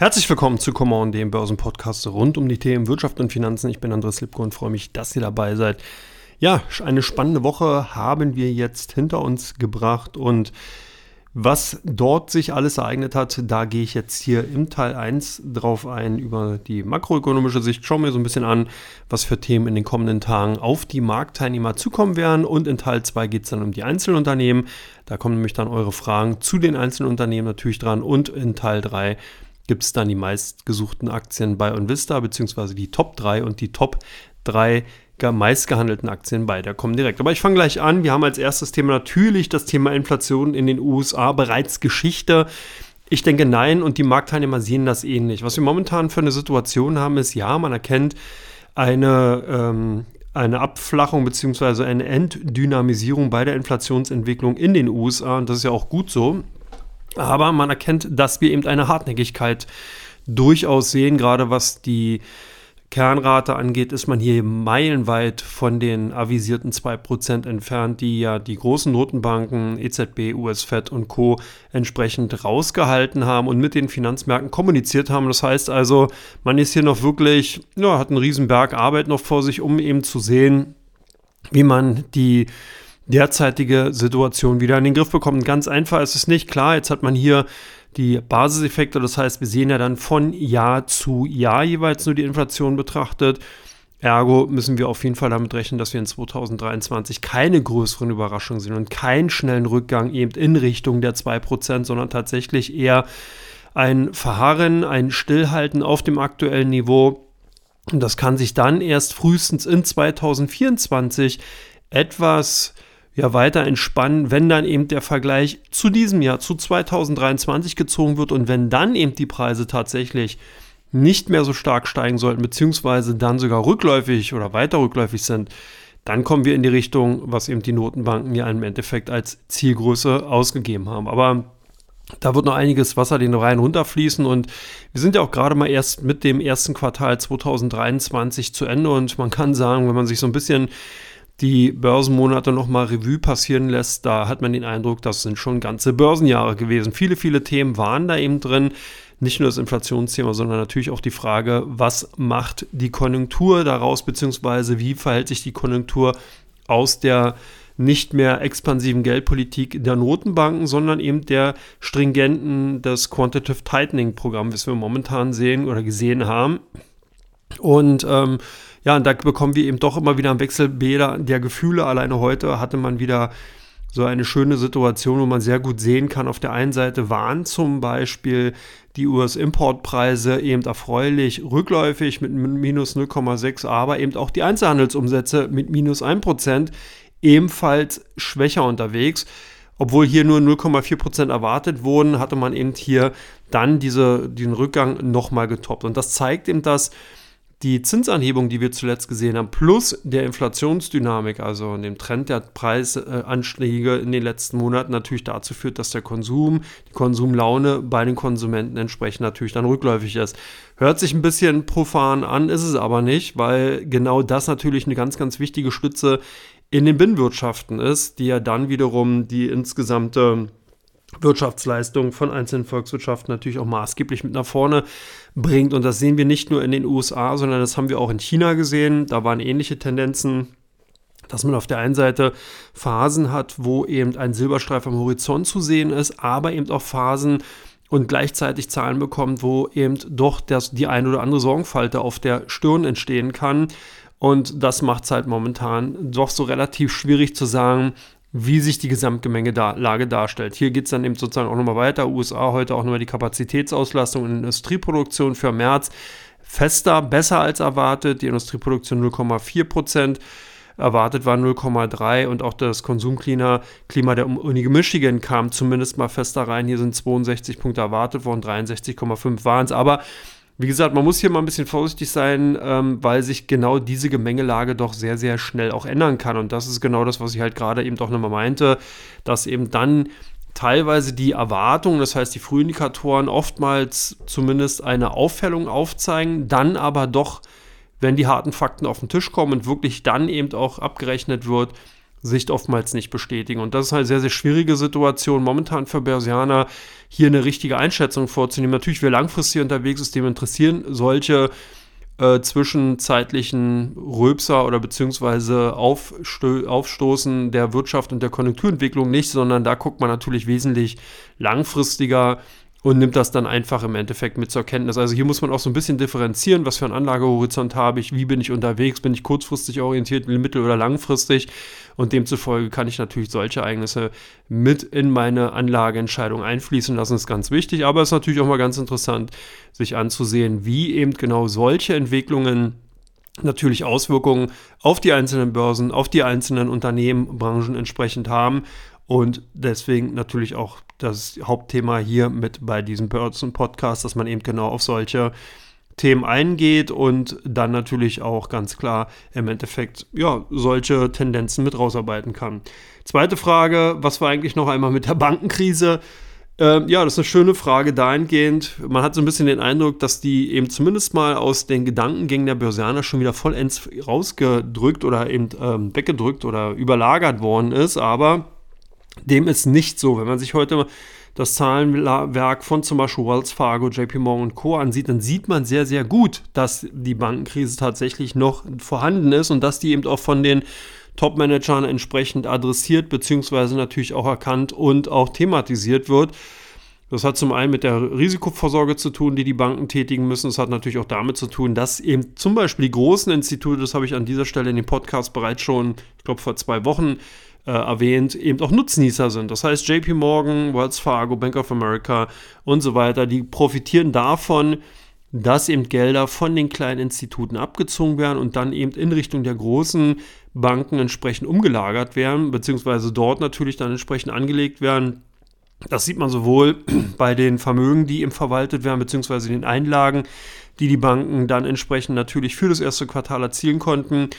Herzlich willkommen zu Common, dem Börsenpodcast rund um die Themen Wirtschaft und Finanzen. Ich bin Andres Lipko und freue mich, dass ihr dabei seid. Ja, eine spannende Woche haben wir jetzt hinter uns gebracht und was dort sich alles ereignet hat, da gehe ich jetzt hier im Teil 1 drauf ein über die makroökonomische Sicht. Schauen wir so ein bisschen an, was für Themen in den kommenden Tagen auf die Marktteilnehmer zukommen werden. Und in Teil 2 geht es dann um die Einzelunternehmen. Da kommen nämlich dann eure Fragen zu den einzelnen Unternehmen natürlich dran. Und in Teil 3 gibt es dann die meistgesuchten Aktien bei Onvista, beziehungsweise die Top 3 und die Top 3 meistgehandelten Aktien bei der kommen direkt. Aber ich fange gleich an. Wir haben als erstes Thema natürlich das Thema Inflation in den USA bereits Geschichte. Ich denke nein und die Marktteilnehmer sehen das ähnlich. Was wir momentan für eine Situation haben, ist ja, man erkennt eine, ähm, eine Abflachung bzw. eine Enddynamisierung bei der Inflationsentwicklung in den USA und das ist ja auch gut so. Aber man erkennt, dass wir eben eine Hartnäckigkeit durchaus sehen, gerade was die Kernrate angeht, ist man hier meilenweit von den avisierten 2% entfernt, die ja die großen Notenbanken, EZB, US-Fed und Co. entsprechend rausgehalten haben und mit den Finanzmärkten kommuniziert haben. Das heißt also, man ist hier noch wirklich, ja, hat einen riesen Berg Arbeit noch vor sich, um eben zu sehen, wie man die derzeitige Situation wieder in den Griff bekommen. Ganz einfach ist es nicht. Klar, jetzt hat man hier die Basiseffekte, das heißt, wir sehen ja dann von Jahr zu Jahr jeweils nur die Inflation betrachtet. Ergo müssen wir auf jeden Fall damit rechnen, dass wir in 2023 keine größeren Überraschungen sehen und keinen schnellen Rückgang eben in Richtung der 2%, sondern tatsächlich eher ein Verharren, ein Stillhalten auf dem aktuellen Niveau. Und das kann sich dann erst frühestens in 2024 etwas ja weiter entspannen, wenn dann eben der Vergleich zu diesem Jahr, zu 2023 gezogen wird und wenn dann eben die Preise tatsächlich nicht mehr so stark steigen sollten, beziehungsweise dann sogar rückläufig oder weiter rückläufig sind, dann kommen wir in die Richtung, was eben die Notenbanken ja im Endeffekt als Zielgröße ausgegeben haben. Aber da wird noch einiges Wasser den Rhein runterfließen und wir sind ja auch gerade mal erst mit dem ersten Quartal 2023 zu Ende und man kann sagen, wenn man sich so ein bisschen die Börsenmonate nochmal Revue passieren lässt, da hat man den Eindruck, das sind schon ganze Börsenjahre gewesen. Viele, viele Themen waren da eben drin. Nicht nur das Inflationsthema, sondern natürlich auch die Frage, was macht die Konjunktur daraus, beziehungsweise wie verhält sich die Konjunktur aus der nicht mehr expansiven Geldpolitik der Notenbanken, sondern eben der stringenten, des Quantitative Tightening Programm, was wir momentan sehen oder gesehen haben. Und ähm, ja, und da bekommen wir eben doch immer wieder am Wechselbäder der Gefühle. Alleine heute hatte man wieder so eine schöne Situation, wo man sehr gut sehen kann. Auf der einen Seite waren zum Beispiel die US-Importpreise eben erfreulich rückläufig mit minus 0,6, aber eben auch die Einzelhandelsumsätze mit minus 1% ebenfalls schwächer unterwegs. Obwohl hier nur 0,4% erwartet wurden, hatte man eben hier dann diese, diesen Rückgang nochmal getoppt. Und das zeigt eben, dass die Zinsanhebung, die wir zuletzt gesehen haben, plus der Inflationsdynamik, also dem Trend der Preisanstiege in den letzten Monaten natürlich dazu führt, dass der Konsum, die Konsumlaune bei den Konsumenten entsprechend natürlich dann rückläufig ist. Hört sich ein bisschen profan an, ist es aber nicht, weil genau das natürlich eine ganz, ganz wichtige Stütze in den Binnenwirtschaften ist, die ja dann wiederum die insgesamte Wirtschaftsleistung von einzelnen Volkswirtschaften natürlich auch maßgeblich mit nach vorne bringt. Und das sehen wir nicht nur in den USA, sondern das haben wir auch in China gesehen. Da waren ähnliche Tendenzen, dass man auf der einen Seite Phasen hat, wo eben ein Silberstreif am Horizont zu sehen ist, aber eben auch Phasen und gleichzeitig Zahlen bekommt, wo eben doch das, die ein oder andere Sorgenfalte auf der Stirn entstehen kann. Und das macht es halt momentan doch so relativ schwierig zu sagen, wie sich die Gesamtgemengelage darstellt. Hier geht es dann eben sozusagen auch nochmal weiter. USA heute auch nochmal die Kapazitätsauslastung in Industrieproduktion für März fester, besser als erwartet. Die Industrieproduktion 0,4 Prozent. Erwartet war 0,3 und auch das Konsumklima Klima der Uni Michigan kam zumindest mal fester rein. Hier sind 62 Punkte erwartet worden, 63,5 waren es. Aber wie gesagt, man muss hier mal ein bisschen vorsichtig sein, ähm, weil sich genau diese Gemengelage doch sehr, sehr schnell auch ändern kann. Und das ist genau das, was ich halt gerade eben doch nochmal meinte, dass eben dann teilweise die Erwartungen, das heißt die Frühindikatoren, oftmals zumindest eine Auffällung aufzeigen, dann aber doch, wenn die harten Fakten auf den Tisch kommen und wirklich dann eben auch abgerechnet wird, Sicht oftmals nicht bestätigen. Und das ist halt eine sehr, sehr schwierige Situation momentan für Börsianer, hier eine richtige Einschätzung vorzunehmen. Natürlich, wer langfristig unterwegs ist, dem interessieren solche äh, zwischenzeitlichen Röpser oder beziehungsweise Aufsto Aufstoßen der Wirtschaft und der Konjunkturentwicklung nicht, sondern da guckt man natürlich wesentlich langfristiger und nimmt das dann einfach im Endeffekt mit zur Kenntnis. Also hier muss man auch so ein bisschen differenzieren, was für einen Anlagehorizont habe ich, wie bin ich unterwegs, bin ich kurzfristig orientiert, mittel- oder langfristig. Und demzufolge kann ich natürlich solche Ereignisse mit in meine Anlageentscheidung einfließen lassen, das ist ganz wichtig, aber es ist natürlich auch mal ganz interessant, sich anzusehen, wie eben genau solche Entwicklungen natürlich Auswirkungen auf die einzelnen Börsen, auf die einzelnen Unternehmen, Branchen entsprechend haben und deswegen natürlich auch das Hauptthema hier mit bei diesem Börsen-Podcast, dass man eben genau auf solche Themen eingeht und dann natürlich auch ganz klar im Endeffekt ja solche Tendenzen mit rausarbeiten kann. Zweite Frage, was war eigentlich noch einmal mit der Bankenkrise? Ähm, ja, das ist eine schöne Frage dahingehend. Man hat so ein bisschen den Eindruck, dass die eben zumindest mal aus den Gedankengängen der Börsianer schon wieder vollends rausgedrückt oder eben ähm, weggedrückt oder überlagert worden ist, aber dem ist nicht so. Wenn man sich heute das Zahlenwerk von zum Beispiel Wells Fargo, JP Morgan und Co. ansieht, dann sieht man sehr, sehr gut, dass die Bankenkrise tatsächlich noch vorhanden ist und dass die eben auch von den Top-Managern entsprechend adressiert, beziehungsweise natürlich auch erkannt und auch thematisiert wird. Das hat zum einen mit der Risikovorsorge zu tun, die die Banken tätigen müssen. Es hat natürlich auch damit zu tun, dass eben zum Beispiel die großen Institute, das habe ich an dieser Stelle in dem Podcast bereits schon, ich glaube vor zwei Wochen äh, erwähnt, eben auch Nutznießer sind. Das heißt, JP Morgan, Wells Fargo, Bank of America und so weiter, die profitieren davon, dass eben Gelder von den kleinen Instituten abgezogen werden und dann eben in Richtung der großen Banken entsprechend umgelagert werden, beziehungsweise dort natürlich dann entsprechend angelegt werden. Das sieht man sowohl bei den Vermögen, die eben verwaltet werden, beziehungsweise den Einlagen, die die Banken dann entsprechend natürlich für das erste Quartal erzielen konnten,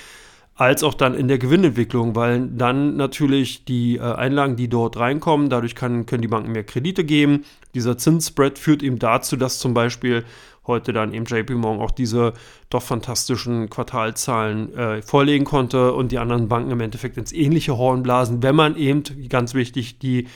als auch dann in der Gewinnentwicklung, weil dann natürlich die äh, Einlagen, die dort reinkommen, dadurch kann, können die Banken mehr Kredite geben. Dieser Zinsspread führt eben dazu, dass zum Beispiel heute dann eben JP Morgan auch diese doch fantastischen Quartalzahlen äh, vorlegen konnte und die anderen Banken im Endeffekt ins ähnliche Horn blasen, wenn man eben, ganz wichtig, die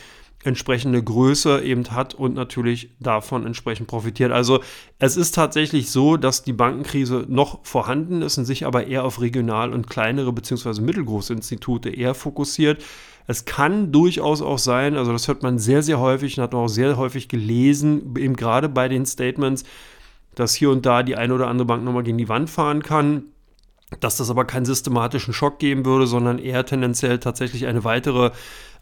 entsprechende Größe eben hat und natürlich davon entsprechend profitiert. Also es ist tatsächlich so, dass die Bankenkrise noch vorhanden ist und sich aber eher auf regional und kleinere bzw. mittelgroße Institute eher fokussiert. Es kann durchaus auch sein, also das hört man sehr, sehr häufig und hat man auch sehr häufig gelesen, eben gerade bei den Statements, dass hier und da die eine oder andere Bank nochmal gegen die Wand fahren kann dass das aber keinen systematischen Schock geben würde, sondern eher tendenziell tatsächlich eine weitere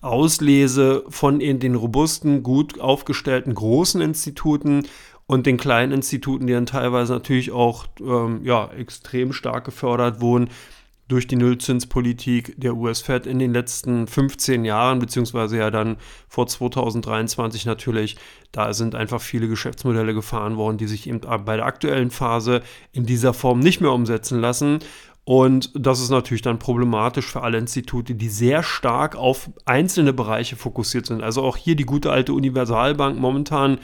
Auslese von den robusten, gut aufgestellten großen Instituten und den kleinen Instituten, die dann teilweise natürlich auch ähm, ja, extrem stark gefördert wurden durch die Nullzinspolitik der US-Fed in den letzten 15 Jahren, beziehungsweise ja dann vor 2023 natürlich. Da sind einfach viele Geschäftsmodelle gefahren worden, die sich eben bei der aktuellen Phase in dieser Form nicht mehr umsetzen lassen. Und das ist natürlich dann problematisch für alle Institute, die sehr stark auf einzelne Bereiche fokussiert sind. Also auch hier die gute alte Universalbank momentan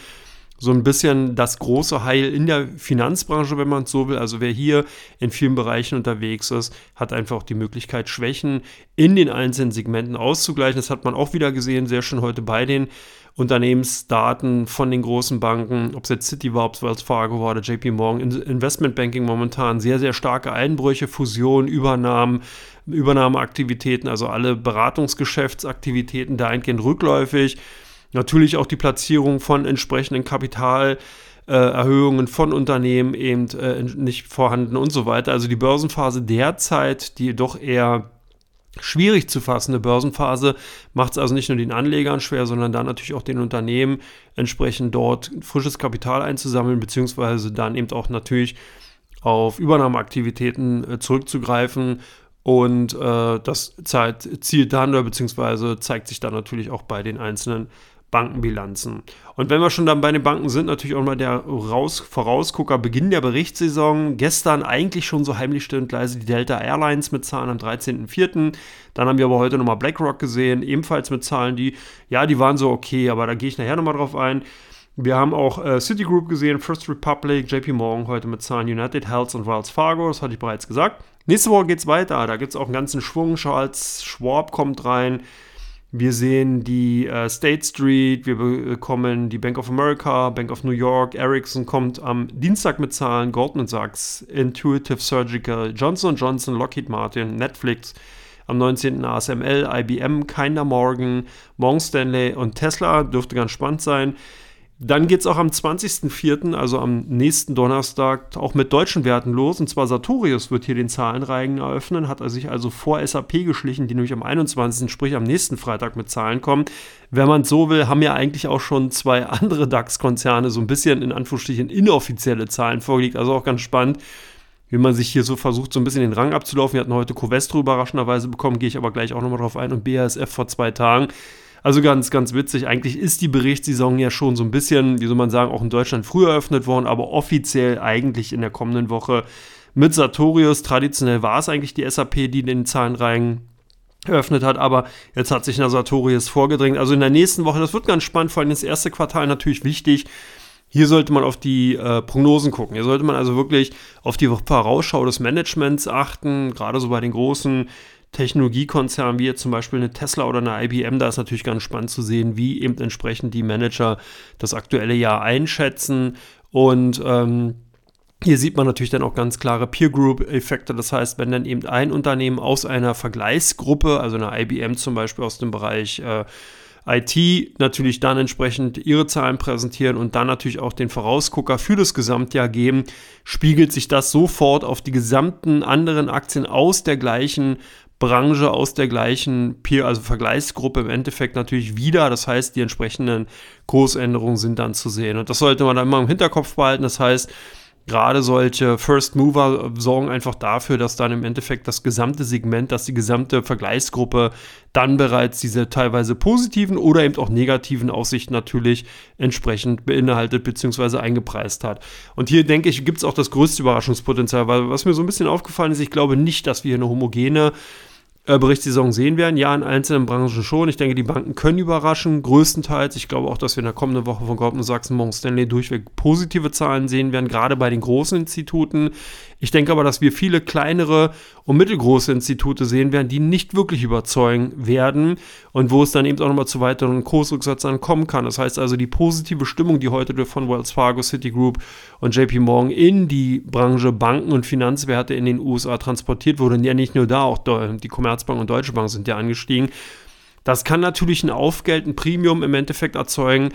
so ein bisschen das große Heil in der Finanzbranche, wenn man es so will. Also wer hier in vielen Bereichen unterwegs ist, hat einfach auch die Möglichkeit, Schwächen in den einzelnen Segmenten auszugleichen. Das hat man auch wieder gesehen, sehr schön heute bei den Unternehmensdaten von den großen Banken, ob es jetzt City war, ob es Wells Fargo war oder JP Morgan, Investmentbanking momentan sehr, sehr starke Einbrüche, Fusionen, Übernahmen, Übernahmeaktivitäten, also alle Beratungsgeschäftsaktivitäten dahingehend rückläufig. Natürlich auch die Platzierung von entsprechenden Kapitalerhöhungen von Unternehmen eben äh, nicht vorhanden und so weiter. Also die Börsenphase derzeit, die doch eher schwierig zu fassende Börsenphase macht es also nicht nur den Anlegern schwer, sondern dann natürlich auch den Unternehmen entsprechend dort frisches Kapital einzusammeln, beziehungsweise dann eben auch natürlich auf Übernahmeaktivitäten äh, zurückzugreifen. Und äh, das zielt dann oder beziehungsweise zeigt sich dann natürlich auch bei den einzelnen Bankenbilanzen. Und wenn wir schon dann bei den Banken sind, natürlich auch mal der Raus Vorausgucker, Beginn der Berichtssaison. Gestern eigentlich schon so heimlich still und leise die Delta Airlines mit Zahlen am 13.04. Dann haben wir aber heute nochmal BlackRock gesehen, ebenfalls mit Zahlen, die, ja, die waren so okay, aber da gehe ich nachher nochmal drauf ein. Wir haben auch äh, Citigroup gesehen, First Republic, JP Morgan heute mit Zahlen United Health und Wells Fargo, das hatte ich bereits gesagt. Nächste Woche geht es weiter. Da gibt es auch einen ganzen Schwung. Charles Schwab kommt rein. Wir sehen die äh, State Street, wir bekommen die Bank of America, Bank of New York, Ericsson kommt am Dienstag mit Zahlen, Goldman Sachs, Intuitive Surgical, Johnson Johnson, Lockheed Martin, Netflix, am 19. ASML, IBM, Kinder Morgan, Morgan Stanley und Tesla, dürfte ganz spannend sein. Dann geht es auch am 20.04., also am nächsten Donnerstag, auch mit deutschen Werten los. Und zwar Sartorius wird hier den Zahlenreigen eröffnen, hat er sich also vor SAP geschlichen, die nämlich am 21., sprich am nächsten Freitag mit Zahlen kommen. Wenn man so will, haben ja eigentlich auch schon zwei andere DAX-Konzerne so ein bisschen in Anführungsstrichen inoffizielle Zahlen vorgelegt. Also auch ganz spannend, wie man sich hier so versucht, so ein bisschen den Rang abzulaufen. Wir hatten heute Covestro überraschenderweise bekommen, gehe ich aber gleich auch nochmal drauf ein, und BASF vor zwei Tagen. Also ganz, ganz witzig. Eigentlich ist die Berichtssaison ja schon so ein bisschen, wie soll man sagen, auch in Deutschland früher eröffnet worden, aber offiziell eigentlich in der kommenden Woche mit Sartorius. Traditionell war es eigentlich die SAP, die den Zahlenreihen eröffnet hat, aber jetzt hat sich eine Sartorius vorgedrängt. Also in der nächsten Woche, das wird ganz spannend, vor allem das erste Quartal natürlich wichtig. Hier sollte man auf die äh, Prognosen gucken. Hier sollte man also wirklich auf die Vorausschau des Managements achten, gerade so bei den großen Technologiekonzernen wie jetzt zum Beispiel eine Tesla oder eine IBM, da ist natürlich ganz spannend zu sehen, wie eben entsprechend die Manager das aktuelle Jahr einschätzen. Und ähm, hier sieht man natürlich dann auch ganz klare Peer Group-Effekte. Das heißt, wenn dann eben ein Unternehmen aus einer Vergleichsgruppe, also eine IBM zum Beispiel aus dem Bereich äh, IT, natürlich dann entsprechend ihre Zahlen präsentieren und dann natürlich auch den Vorausgucker für das Gesamtjahr geben, spiegelt sich das sofort auf die gesamten anderen Aktien aus der gleichen Branche aus der gleichen Peer, also Vergleichsgruppe im Endeffekt natürlich wieder. Das heißt, die entsprechenden Kursänderungen sind dann zu sehen. Und das sollte man dann immer im Hinterkopf behalten. Das heißt, gerade solche First Mover sorgen einfach dafür, dass dann im Endeffekt das gesamte Segment, dass die gesamte Vergleichsgruppe dann bereits diese teilweise positiven oder eben auch negativen Aussichten natürlich entsprechend beinhaltet bzw. eingepreist hat. Und hier denke ich, gibt es auch das größte Überraschungspotenzial, weil was mir so ein bisschen aufgefallen ist, ich glaube nicht, dass wir hier eine homogene Berichtssaison sehen werden. Ja, in einzelnen Branchen schon. Ich denke, die Banken können überraschen, größtenteils. Ich glaube auch, dass wir in der kommenden Woche von Goldman Sachs Morgan Stanley durchweg positive Zahlen sehen werden, gerade bei den großen Instituten. Ich denke aber, dass wir viele kleinere und mittelgroße Institute sehen werden, die nicht wirklich überzeugen werden und wo es dann eben auch nochmal zu weiteren Kursrücksätzen kommen kann. Das heißt also, die positive Stimmung, die heute von Wells Fargo, Citigroup und JP Morgan in die Branche Banken und Finanzwerte in den USA transportiert wurde, und ja nicht nur da, auch die Commerzbank und Deutsche Bank sind ja angestiegen. Das kann natürlich ein Aufgeld, ein Premium im Endeffekt erzeugen,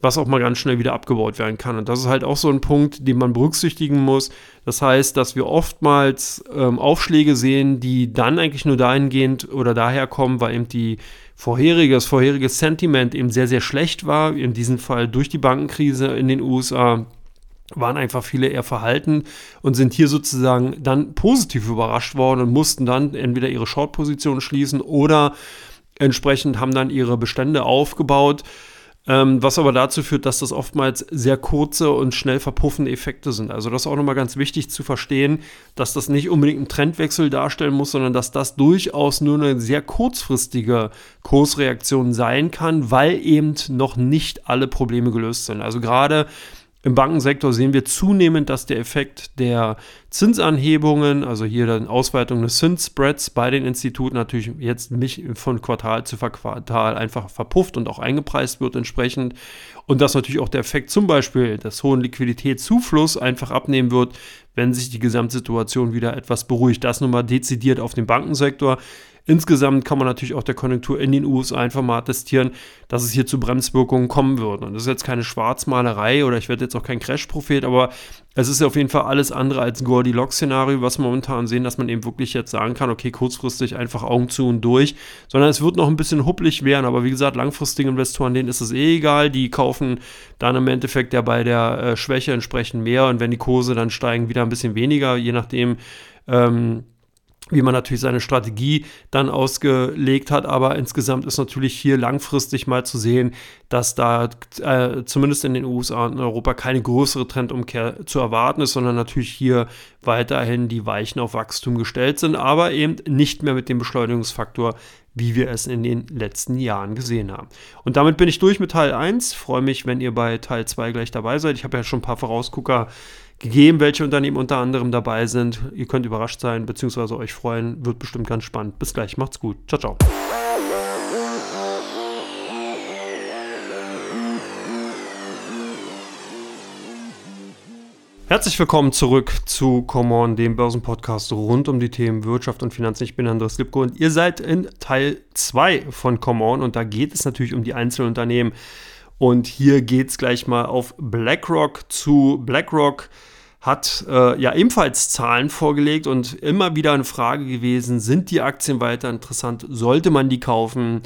was auch mal ganz schnell wieder abgebaut werden kann. Und das ist halt auch so ein Punkt, den man berücksichtigen muss. Das heißt, dass wir oftmals ähm, Aufschläge sehen, die dann eigentlich nur dahingehend oder daher kommen, weil eben die vorherige, das vorherige Sentiment eben sehr, sehr schlecht war. In diesem Fall durch die Bankenkrise in den USA waren einfach viele eher verhalten und sind hier sozusagen dann positiv überrascht worden und mussten dann entweder ihre Short-Position schließen oder entsprechend haben dann ihre Bestände aufgebaut ähm, was aber dazu führt, dass das oftmals sehr kurze und schnell verpuffende Effekte sind. Also das ist auch nochmal ganz wichtig zu verstehen, dass das nicht unbedingt einen Trendwechsel darstellen muss, sondern dass das durchaus nur eine sehr kurzfristige Kursreaktion sein kann, weil eben noch nicht alle Probleme gelöst sind. Also gerade im Bankensektor sehen wir zunehmend, dass der Effekt der Zinsanhebungen, also hier dann Ausweitung des Zinsspreads bei den Instituten natürlich jetzt nicht von Quartal zu Quartal einfach verpufft und auch eingepreist wird entsprechend. Und dass natürlich auch der Effekt zum Beispiel des hohen Liquiditätszufluss einfach abnehmen wird, wenn sich die Gesamtsituation wieder etwas beruhigt. Das nun mal dezidiert auf den Bankensektor. Insgesamt kann man natürlich auch der Konjunktur in den USA einfach mal attestieren, dass es hier zu Bremswirkungen kommen würde. Und das ist jetzt keine Schwarzmalerei oder ich werde jetzt auch kein Crash-Prophet, aber es ist auf jeden Fall alles andere als ein Goldilocks-Szenario, was wir momentan sehen, dass man eben wirklich jetzt sagen kann, okay, kurzfristig einfach Augen zu und durch, sondern es wird noch ein bisschen hupplig werden. Aber wie gesagt, langfristige Investoren, denen ist es eh egal. Die kaufen dann im Endeffekt ja bei der äh, Schwäche entsprechend mehr und wenn die Kurse dann steigen, wieder ein bisschen weniger, je nachdem, ähm, wie man natürlich seine Strategie dann ausgelegt hat. Aber insgesamt ist natürlich hier langfristig mal zu sehen, dass da äh, zumindest in den USA und in Europa keine größere Trendumkehr zu erwarten ist, sondern natürlich hier weiterhin die Weichen auf Wachstum gestellt sind, aber eben nicht mehr mit dem Beschleunigungsfaktor, wie wir es in den letzten Jahren gesehen haben. Und damit bin ich durch mit Teil 1. Freue mich, wenn ihr bei Teil 2 gleich dabei seid. Ich habe ja schon ein paar Vorausgucker gegeben, welche Unternehmen unter anderem dabei sind. Ihr könnt überrascht sein, beziehungsweise euch freuen. Wird bestimmt ganz spannend. Bis gleich, macht's gut. Ciao, ciao. Herzlich willkommen zurück zu Come On, dem Börsenpodcast rund um die Themen Wirtschaft und Finanzen. Ich bin Andreas Lipko und ihr seid in Teil 2 von Come On und da geht es natürlich um die einzelnen Unternehmen. Und hier geht es gleich mal auf BlackRock zu. BlackRock hat äh, ja ebenfalls Zahlen vorgelegt und immer wieder eine Frage gewesen, sind die Aktien weiter interessant? Sollte man die kaufen?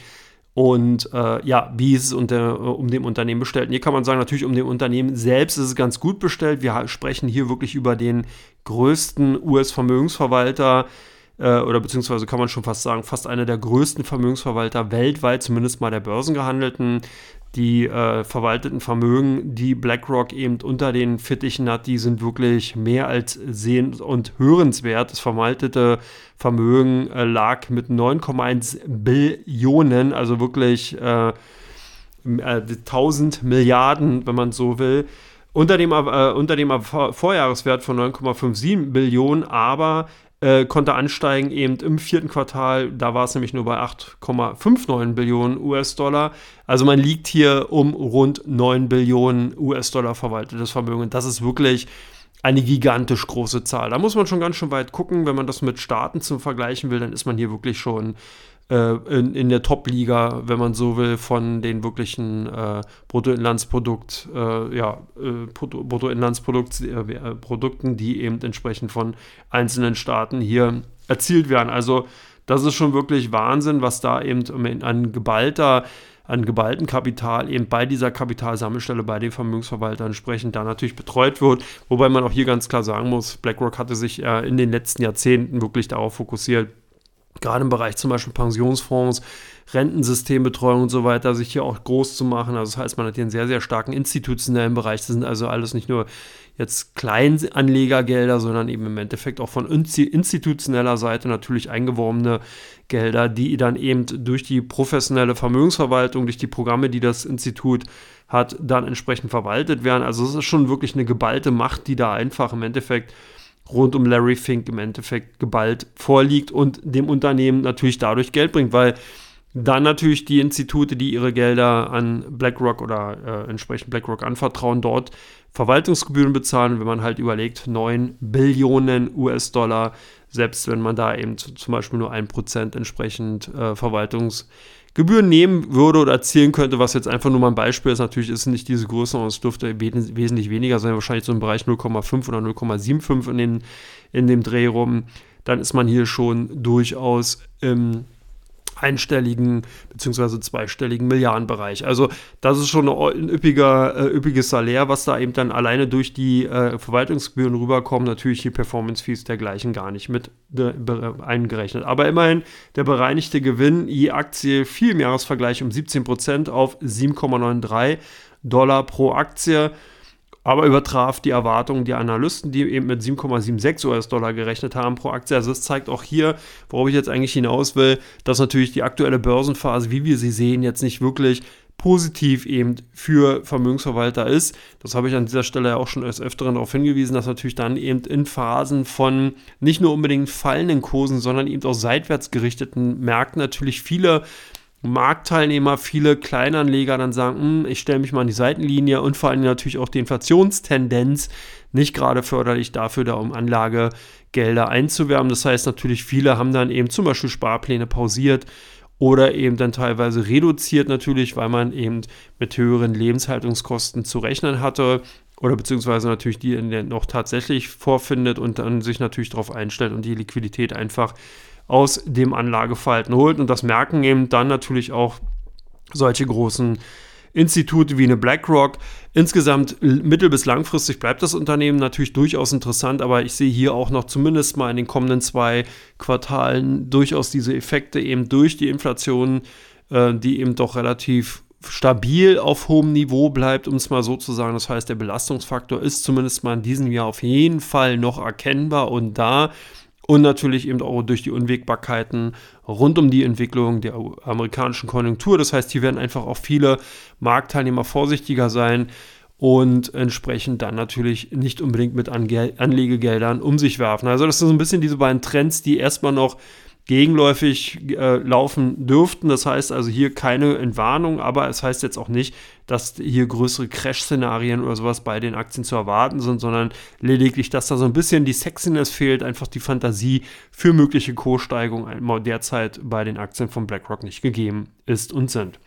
Und äh, ja, wie ist es unter, um dem Unternehmen bestellt? Und hier kann man sagen, natürlich um dem Unternehmen selbst ist es ganz gut bestellt. Wir sprechen hier wirklich über den größten US-Vermögensverwalter äh, oder beziehungsweise kann man schon fast sagen, fast einer der größten Vermögensverwalter weltweit, zumindest mal der börsengehandelten die äh, verwalteten Vermögen, die BlackRock eben unter den Fittichen hat, die sind wirklich mehr als sehens- und hörenswert. Das verwaltete Vermögen äh, lag mit 9,1 Billionen, also wirklich äh, 1000 äh, Milliarden, wenn man so will, unter dem, äh, unter dem Vorjahreswert von 9,57 Billionen, aber äh, konnte ansteigen eben im vierten Quartal. Da war es nämlich nur bei 8,59 Billionen US-Dollar. Also man liegt hier um rund 9 Billionen US-Dollar verwaltetes Vermögen. Das ist wirklich eine gigantisch große Zahl. Da muss man schon ganz schön weit gucken. Wenn man das mit Staaten zum Vergleichen will, dann ist man hier wirklich schon äh, in, in der Top-Liga, wenn man so will, von den wirklichen äh, Bruttoinlandsprodukt, äh, ja, äh, Bruttoinlandsprodukten, äh, die eben entsprechend von einzelnen Staaten hier erzielt werden. Also das ist schon wirklich Wahnsinn, was da eben an geballter an geballten Kapital eben bei dieser Kapitalsammelstelle, bei den Vermögensverwaltern entsprechend da natürlich betreut wird. Wobei man auch hier ganz klar sagen muss, BlackRock hatte sich äh, in den letzten Jahrzehnten wirklich darauf fokussiert, gerade im Bereich zum Beispiel Pensionsfonds, Rentensystembetreuung und so weiter, sich hier auch groß zu machen. Also das heißt, man hat hier einen sehr, sehr starken institutionellen Bereich. Das sind also alles nicht nur jetzt Kleinanlegergelder, sondern eben im Endeffekt auch von institutioneller Seite natürlich eingeworbene Gelder, die dann eben durch die professionelle Vermögensverwaltung, durch die Programme, die das Institut hat, dann entsprechend verwaltet werden. Also es ist schon wirklich eine geballte Macht, die da einfach im Endeffekt rund um Larry Fink im Endeffekt geballt vorliegt und dem Unternehmen natürlich dadurch Geld bringt, weil dann natürlich die Institute, die ihre Gelder an BlackRock oder äh, entsprechend BlackRock anvertrauen, dort Verwaltungsgebühren bezahlen. Wenn man halt überlegt, 9 Billionen US-Dollar, selbst wenn man da eben zum Beispiel nur ein Prozent entsprechend äh, Verwaltungsgebühren Gebühren nehmen würde oder erzielen könnte, was jetzt einfach nur mal ein Beispiel ist, natürlich ist es nicht diese Größe, sondern es dürfte wesentlich weniger sein, wahrscheinlich so im Bereich 0,5 oder 0,75 in, in dem Dreh rum, dann ist man hier schon durchaus im einstelligen bzw. zweistelligen Milliardenbereich. Also das ist schon ein üppiger, äh, üppiges Salär, was da eben dann alleine durch die äh, Verwaltungsgebühren rüberkommen. Natürlich die Performance-Fees dergleichen gar nicht mit äh, eingerechnet. Aber immerhin der bereinigte Gewinn je Aktie fiel im Jahresvergleich um 17% auf 7,93 Dollar pro Aktie aber übertraf die Erwartungen der Analysten, die eben mit 7,76 US-Dollar gerechnet haben pro Aktie. Also es zeigt auch hier, worauf ich jetzt eigentlich hinaus will, dass natürlich die aktuelle Börsenphase, wie wir sie sehen, jetzt nicht wirklich positiv eben für Vermögensverwalter ist. Das habe ich an dieser Stelle auch schon als Öfteren darauf hingewiesen, dass natürlich dann eben in Phasen von nicht nur unbedingt fallenden Kursen, sondern eben auch seitwärts gerichteten Märkten natürlich viele Marktteilnehmer, viele Kleinanleger dann sagen, hm, ich stelle mich mal an die Seitenlinie und vor allem natürlich auch die Inflationstendenz nicht gerade förderlich dafür, da um Anlagegelder einzuwerben. Das heißt natürlich, viele haben dann eben zum Beispiel Sparpläne pausiert oder eben dann teilweise reduziert natürlich, weil man eben mit höheren Lebenshaltungskosten zu rechnen hatte oder beziehungsweise natürlich die noch tatsächlich vorfindet und dann sich natürlich darauf einstellt und die Liquidität einfach aus dem Anlageverhalten holt. Und das merken eben dann natürlich auch solche großen Institute wie eine BlackRock. Insgesamt mittel- bis langfristig bleibt das Unternehmen natürlich durchaus interessant, aber ich sehe hier auch noch zumindest mal in den kommenden zwei Quartalen durchaus diese Effekte eben durch die Inflation, äh, die eben doch relativ stabil auf hohem Niveau bleibt, um es mal so zu sagen. Das heißt, der Belastungsfaktor ist zumindest mal in diesem Jahr auf jeden Fall noch erkennbar und da und natürlich eben auch durch die Unwägbarkeiten rund um die Entwicklung der amerikanischen Konjunktur. Das heißt, hier werden einfach auch viele Marktteilnehmer vorsichtiger sein und entsprechend dann natürlich nicht unbedingt mit Ange Anlegegeldern um sich werfen. Also das sind so ein bisschen diese beiden Trends, die erstmal noch gegenläufig äh, laufen dürften. Das heißt also hier keine Entwarnung, aber es heißt jetzt auch nicht, dass hier größere Crash-Szenarien oder sowas bei den Aktien zu erwarten sind, sondern lediglich, dass da so ein bisschen die Sexiness fehlt, einfach die Fantasie für mögliche Kurssteigerungen derzeit bei den Aktien von BlackRock nicht gegeben ist und sind.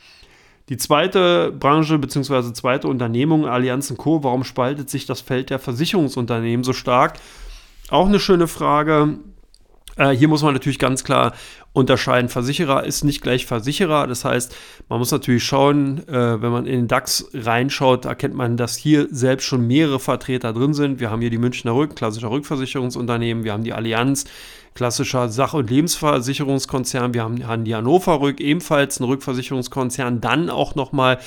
Die zweite Branche bzw. zweite Unternehmung, Allianz Co., warum spaltet sich das Feld der Versicherungsunternehmen so stark? Auch eine schöne Frage. Äh, hier muss man natürlich ganz klar unterscheiden. Versicherer ist nicht gleich Versicherer. Das heißt, man muss natürlich schauen, äh, wenn man in den DAX reinschaut, erkennt man, dass hier selbst schon mehrere Vertreter drin sind. Wir haben hier die Münchner Rück, klassischer Rückversicherungsunternehmen. Wir haben die Allianz, klassischer Sach- und Lebensversicherungskonzern. Wir haben die Hannover Rück, ebenfalls ein Rückversicherungskonzern. Dann auch nochmal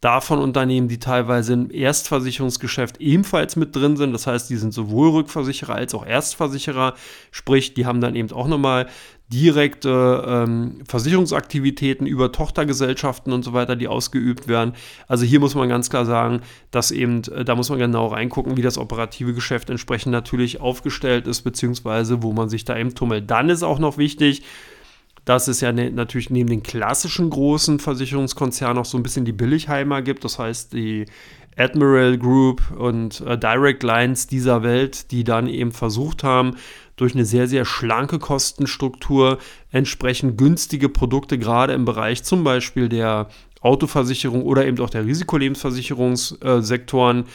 davon Unternehmen, die teilweise im Erstversicherungsgeschäft ebenfalls mit drin sind. Das heißt, die sind sowohl Rückversicherer als auch Erstversicherer. Sprich, die haben dann eben auch nochmal direkte ähm, Versicherungsaktivitäten über Tochtergesellschaften und so weiter, die ausgeübt werden. Also hier muss man ganz klar sagen, dass eben, äh, da muss man genau reingucken, wie das operative Geschäft entsprechend natürlich aufgestellt ist, beziehungsweise wo man sich da eben tummelt. Dann ist auch noch wichtig, dass es ja ne, natürlich neben den klassischen großen Versicherungskonzernen auch so ein bisschen die Billigheimer gibt. Das heißt, die Admiral Group und äh, Direct Lines dieser Welt, die dann eben versucht haben, durch eine sehr, sehr schlanke Kostenstruktur entsprechend günstige Produkte, gerade im Bereich zum Beispiel der Autoversicherung oder eben auch der Risikolebensversicherungssektoren,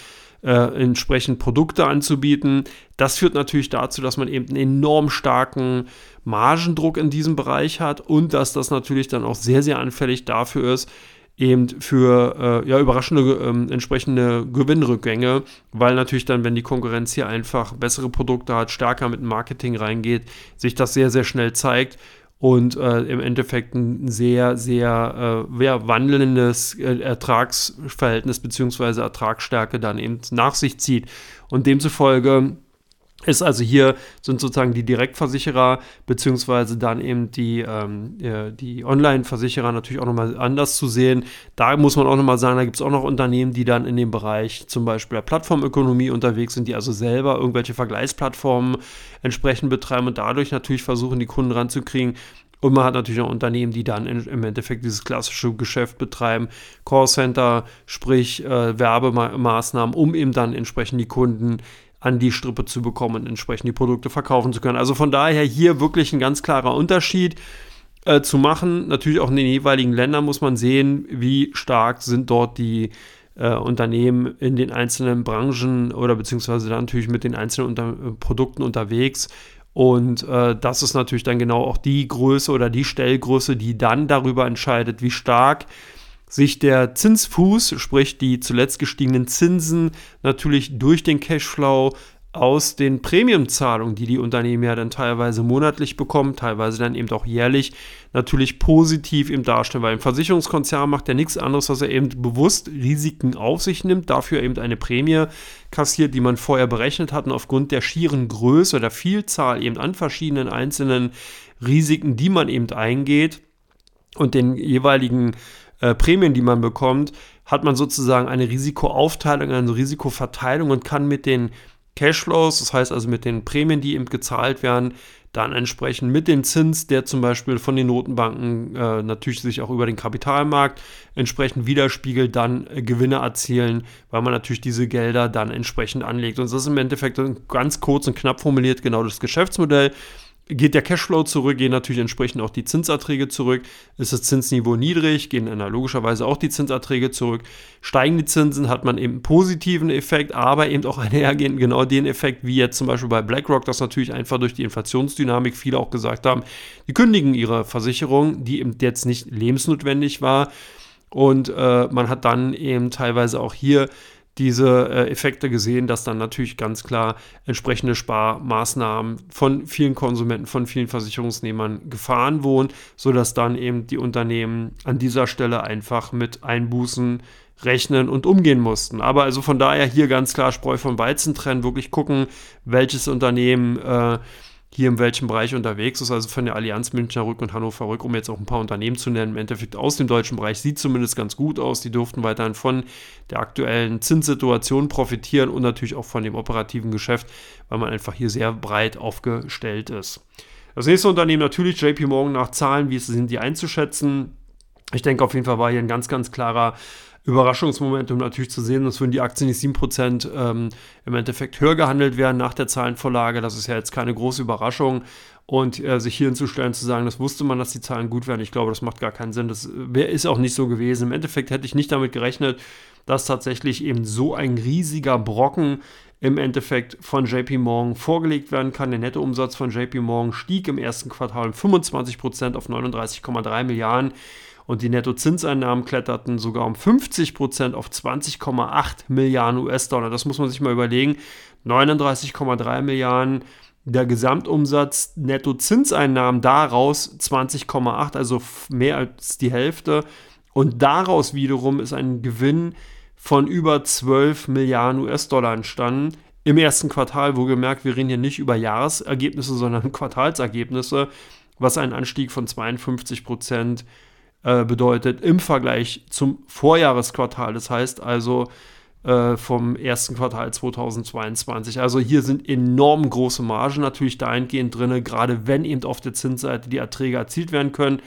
äh, entsprechend Produkte anzubieten. Das führt natürlich dazu, dass man eben einen enorm starken Margendruck in diesem Bereich hat und dass das natürlich dann auch sehr, sehr anfällig dafür ist, eben für äh, ja, überraschende ähm, entsprechende Gewinnrückgänge, weil natürlich dann, wenn die Konkurrenz hier einfach bessere Produkte hat, stärker mit dem Marketing reingeht, sich das sehr, sehr schnell zeigt und äh, im Endeffekt ein sehr, sehr äh, ja, wandelndes äh, Ertragsverhältnis bzw. Ertragsstärke dann eben nach sich zieht. Und demzufolge ist also hier sind sozusagen die Direktversicherer beziehungsweise dann eben die, ähm, die Online-Versicherer natürlich auch nochmal anders zu sehen. Da muss man auch nochmal sagen, da gibt es auch noch Unternehmen, die dann in dem Bereich zum Beispiel der Plattformökonomie unterwegs sind, die also selber irgendwelche Vergleichsplattformen entsprechend betreiben und dadurch natürlich versuchen, die Kunden ranzukriegen. Und man hat natürlich auch Unternehmen, die dann im Endeffekt dieses klassische Geschäft betreiben, Callcenter, sprich äh, Werbemaßnahmen, um eben dann entsprechend die Kunden an die Strippe zu bekommen und entsprechend die Produkte verkaufen zu können. Also von daher hier wirklich ein ganz klarer Unterschied äh, zu machen. Natürlich auch in den jeweiligen Ländern muss man sehen, wie stark sind dort die äh, Unternehmen in den einzelnen Branchen oder beziehungsweise dann natürlich mit den einzelnen unter äh, Produkten unterwegs. Und äh, das ist natürlich dann genau auch die Größe oder die Stellgröße, die dann darüber entscheidet, wie stark sich der Zinsfuß, sprich die zuletzt gestiegenen Zinsen, natürlich durch den Cashflow aus den Premiumzahlungen, die die Unternehmen ja dann teilweise monatlich bekommen, teilweise dann eben auch jährlich, natürlich positiv im darstellen, weil ein Versicherungskonzern macht ja nichts anderes, als er eben bewusst Risiken auf sich nimmt, dafür eben eine Prämie kassiert, die man vorher berechnet hat. Und aufgrund der schieren Größe oder Vielzahl eben an verschiedenen einzelnen Risiken, die man eben eingeht und den jeweiligen äh, Prämien, die man bekommt, hat man sozusagen eine Risikoaufteilung, eine Risikoverteilung und kann mit den Cashflows, das heißt also mit den Prämien, die eben gezahlt werden, dann entsprechend mit dem Zins, der zum Beispiel von den Notenbanken äh, natürlich sich auch über den Kapitalmarkt entsprechend widerspiegelt, dann äh, Gewinne erzielen, weil man natürlich diese Gelder dann entsprechend anlegt. Und das ist im Endeffekt ganz kurz und knapp formuliert genau das Geschäftsmodell geht der Cashflow zurück, gehen natürlich entsprechend auch die Zinserträge zurück. Ist das Zinsniveau niedrig, gehen analogischerweise auch die Zinserträge zurück. Steigen die Zinsen, hat man eben einen positiven Effekt, aber eben auch einhergehend genau den Effekt, wie jetzt zum Beispiel bei BlackRock, dass natürlich einfach durch die Inflationsdynamik viele auch gesagt haben, die kündigen ihre Versicherung, die eben jetzt nicht lebensnotwendig war. Und äh, man hat dann eben teilweise auch hier diese äh, Effekte gesehen, dass dann natürlich ganz klar entsprechende Sparmaßnahmen von vielen Konsumenten, von vielen Versicherungsnehmern gefahren wurden, sodass dann eben die Unternehmen an dieser Stelle einfach mit Einbußen rechnen und umgehen mussten. Aber also von daher hier ganz klar Spreu vom Weizen trennen, wirklich gucken, welches Unternehmen äh, hier in welchem Bereich unterwegs ist, also von der Allianz Münchner Rück und Hannover Rück, um jetzt auch ein paar Unternehmen zu nennen, im Endeffekt aus dem deutschen Bereich, sieht zumindest ganz gut aus. Die durften weiterhin von der aktuellen Zinssituation profitieren und natürlich auch von dem operativen Geschäft, weil man einfach hier sehr breit aufgestellt ist. Das nächste Unternehmen natürlich JP Morgan nach Zahlen, wie sind die einzuschätzen? Ich denke auf jeden Fall war hier ein ganz, ganz klarer Überraschungsmoment, um natürlich zu sehen, dass wenn die Aktien nicht 7% ähm, im Endeffekt höher gehandelt werden nach der Zahlenvorlage, das ist ja jetzt keine große Überraschung. Und äh, sich hier hinzustellen, zu sagen, das wusste man, dass die Zahlen gut werden, ich glaube, das macht gar keinen Sinn. Das wär, ist auch nicht so gewesen. Im Endeffekt hätte ich nicht damit gerechnet, dass tatsächlich eben so ein riesiger Brocken im Endeffekt von JP Morgan vorgelegt werden kann. Der Nettoumsatz von JP Morgan stieg im ersten Quartal um 25% auf 39,3 Milliarden und die Nettozinseinnahmen kletterten sogar um 50 Prozent auf 20,8 Milliarden US-Dollar. Das muss man sich mal überlegen. 39,3 Milliarden der Gesamtumsatz Nettozinseinnahmen daraus 20,8, also mehr als die Hälfte. Und daraus wiederum ist ein Gewinn von über 12 Milliarden US-Dollar entstanden. Im ersten Quartal, wo gemerkt, wir reden hier nicht über Jahresergebnisse, sondern Quartalsergebnisse, was einen Anstieg von 52 Prozent äh, bedeutet im Vergleich zum Vorjahresquartal. Das heißt also äh, vom ersten Quartal 2022. Also hier sind enorm große Margen natürlich dahingehend drin, gerade wenn eben auf der Zinsseite die Erträge erzielt werden können.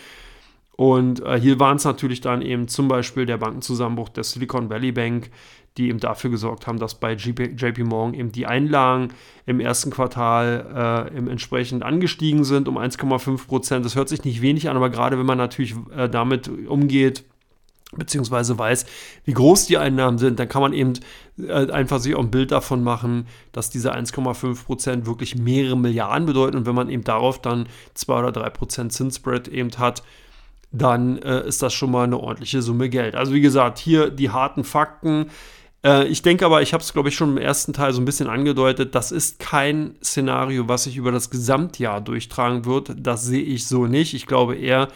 Und äh, hier waren es natürlich dann eben zum Beispiel der Bankenzusammenbruch der Silicon Valley Bank, die eben dafür gesorgt haben, dass bei JP Morgan eben die Einlagen im ersten Quartal äh, entsprechend angestiegen sind um 1,5 Prozent. Das hört sich nicht wenig an, aber gerade wenn man natürlich äh, damit umgeht, beziehungsweise weiß, wie groß die Einnahmen sind, dann kann man eben äh, einfach sich auch ein Bild davon machen, dass diese 1,5 Prozent wirklich mehrere Milliarden bedeuten. Und wenn man eben darauf dann 2 oder 3 Prozent Zinsspread eben hat, dann äh, ist das schon mal eine ordentliche Summe Geld. Also wie gesagt, hier die harten Fakten. Äh, ich denke aber, ich habe es, glaube ich, schon im ersten Teil so ein bisschen angedeutet, das ist kein Szenario, was sich über das Gesamtjahr durchtragen wird. Das sehe ich so nicht. Ich glaube eher,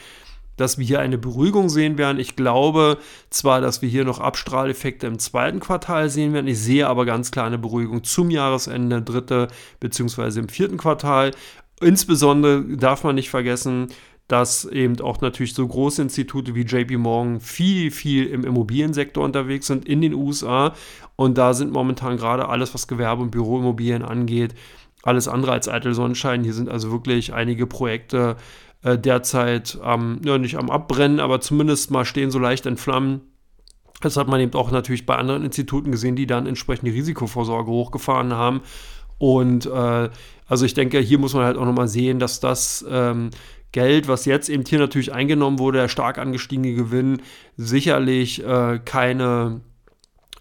dass wir hier eine Beruhigung sehen werden. Ich glaube zwar, dass wir hier noch Abstrahleffekte im zweiten Quartal sehen werden. Ich sehe aber ganz klar eine Beruhigung zum Jahresende, dritte beziehungsweise im vierten Quartal. Insbesondere darf man nicht vergessen, dass eben auch natürlich so große Institute wie JP Morgan viel, viel im Immobiliensektor unterwegs sind in den USA. Und da sind momentan gerade alles, was Gewerbe- und Büroimmobilien angeht, alles andere als eitel Sonnenschein. Hier sind also wirklich einige Projekte äh, derzeit ähm, ja, nicht am Abbrennen, aber zumindest mal stehen so leicht in Flammen. Das hat man eben auch natürlich bei anderen Instituten gesehen, die dann entsprechend die Risikovorsorge hochgefahren haben. Und äh, also ich denke, hier muss man halt auch nochmal sehen, dass das ähm, Geld, was jetzt eben hier natürlich eingenommen wurde, der stark angestiegene Gewinn, sicherlich äh, keine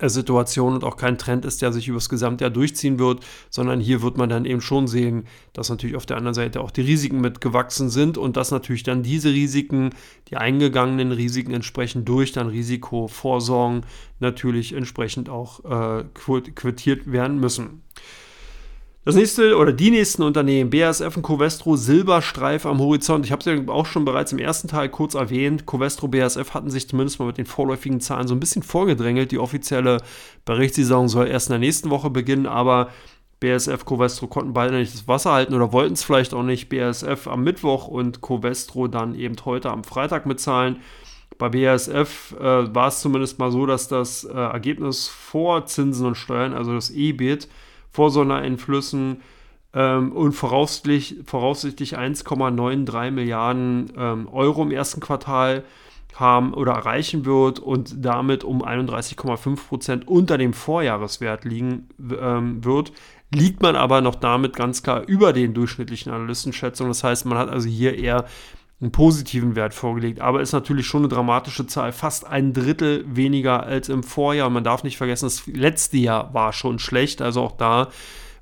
äh, Situation und auch kein Trend ist, der sich übers Gesamtjahr durchziehen wird, sondern hier wird man dann eben schon sehen, dass natürlich auf der anderen Seite auch die Risiken mitgewachsen sind und dass natürlich dann diese Risiken, die eingegangenen Risiken entsprechend durch dann Risikovorsorgen natürlich entsprechend auch äh, quittiert werden müssen. Das nächste oder die nächsten Unternehmen, BASF und Covestro, Silberstreif am Horizont. Ich habe es ja auch schon bereits im ersten Teil kurz erwähnt. Covestro, BASF hatten sich zumindest mal mit den vorläufigen Zahlen so ein bisschen vorgedrängelt. Die offizielle Berichtssaison soll erst in der nächsten Woche beginnen, aber BASF, Covestro konnten beide nicht das Wasser halten oder wollten es vielleicht auch nicht. BASF am Mittwoch und Covestro dann eben heute am Freitag mitzahlen. Bei BASF äh, war es zumindest mal so, dass das äh, Ergebnis vor Zinsen und Steuern, also das EBIT, vor Sondereinflüssen ähm, und voraussichtlich, voraussichtlich 1,93 Milliarden ähm, Euro im ersten Quartal haben oder erreichen wird und damit um 31,5 Prozent unter dem Vorjahreswert liegen ähm, wird, liegt man aber noch damit ganz klar über den durchschnittlichen Analystenschätzungen. Das heißt, man hat also hier eher einen positiven Wert vorgelegt, aber ist natürlich schon eine dramatische Zahl, fast ein Drittel weniger als im Vorjahr. Und man darf nicht vergessen, das letzte Jahr war schon schlecht, also auch da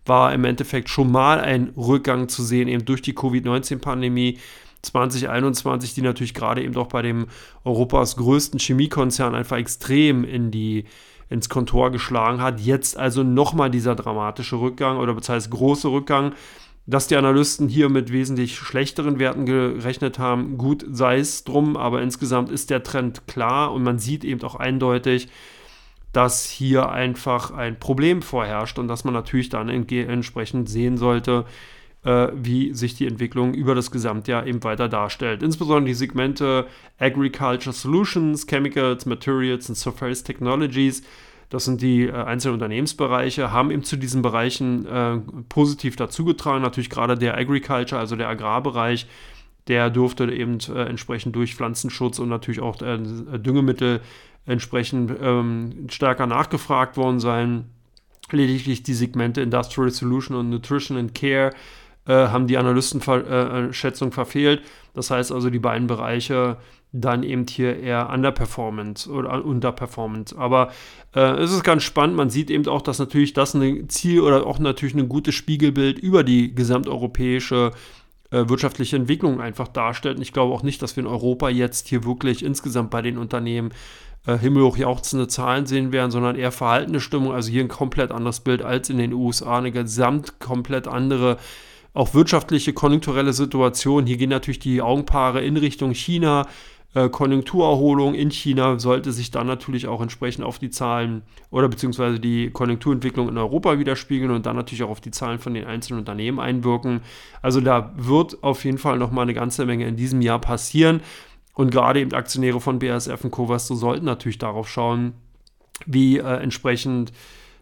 war im Endeffekt schon mal ein Rückgang zu sehen, eben durch die Covid-19-Pandemie. 2021, die natürlich gerade eben auch bei dem Europas größten Chemiekonzern einfach extrem in die, ins Kontor geschlagen hat. Jetzt also nochmal dieser dramatische Rückgang oder das große Rückgang. Dass die Analysten hier mit wesentlich schlechteren Werten gerechnet haben, gut sei es drum, aber insgesamt ist der Trend klar und man sieht eben auch eindeutig, dass hier einfach ein Problem vorherrscht und dass man natürlich dann entsprechend sehen sollte, äh, wie sich die Entwicklung über das Gesamtjahr eben weiter darstellt. Insbesondere die Segmente Agriculture Solutions, Chemicals, Materials und Surface Technologies das sind die äh, einzelnen Unternehmensbereiche, haben eben zu diesen Bereichen äh, positiv dazugetragen. Natürlich gerade der Agriculture, also der Agrarbereich, der durfte eben äh, entsprechend durch Pflanzenschutz und natürlich auch äh, Düngemittel entsprechend ähm, stärker nachgefragt worden sein. Lediglich die Segmente Industrial Solution und Nutrition and Care äh, haben die Analystenschätzung verfehlt. Das heißt also, die beiden Bereiche dann eben hier eher underperformant oder underperformant. Aber äh, es ist ganz spannend. Man sieht eben auch, dass natürlich das ein Ziel oder auch natürlich ein gutes Spiegelbild über die gesamteuropäische äh, wirtschaftliche Entwicklung einfach darstellt. Und ich glaube auch nicht, dass wir in Europa jetzt hier wirklich insgesamt bei den Unternehmen äh, himmelhoch jauchzende Zahlen sehen werden, sondern eher verhaltene Stimmung. Also hier ein komplett anderes Bild als in den USA, eine gesamt komplett andere auch wirtschaftliche, konjunkturelle Situation. Hier gehen natürlich die Augenpaare in Richtung China. Äh, Konjunkturerholung in China sollte sich dann natürlich auch entsprechend auf die Zahlen oder beziehungsweise die Konjunkturentwicklung in Europa widerspiegeln und dann natürlich auch auf die Zahlen von den einzelnen Unternehmen einwirken. Also da wird auf jeden Fall noch mal eine ganze Menge in diesem Jahr passieren. Und gerade eben Aktionäre von BASF und Covastro sollten natürlich darauf schauen, wie äh, entsprechend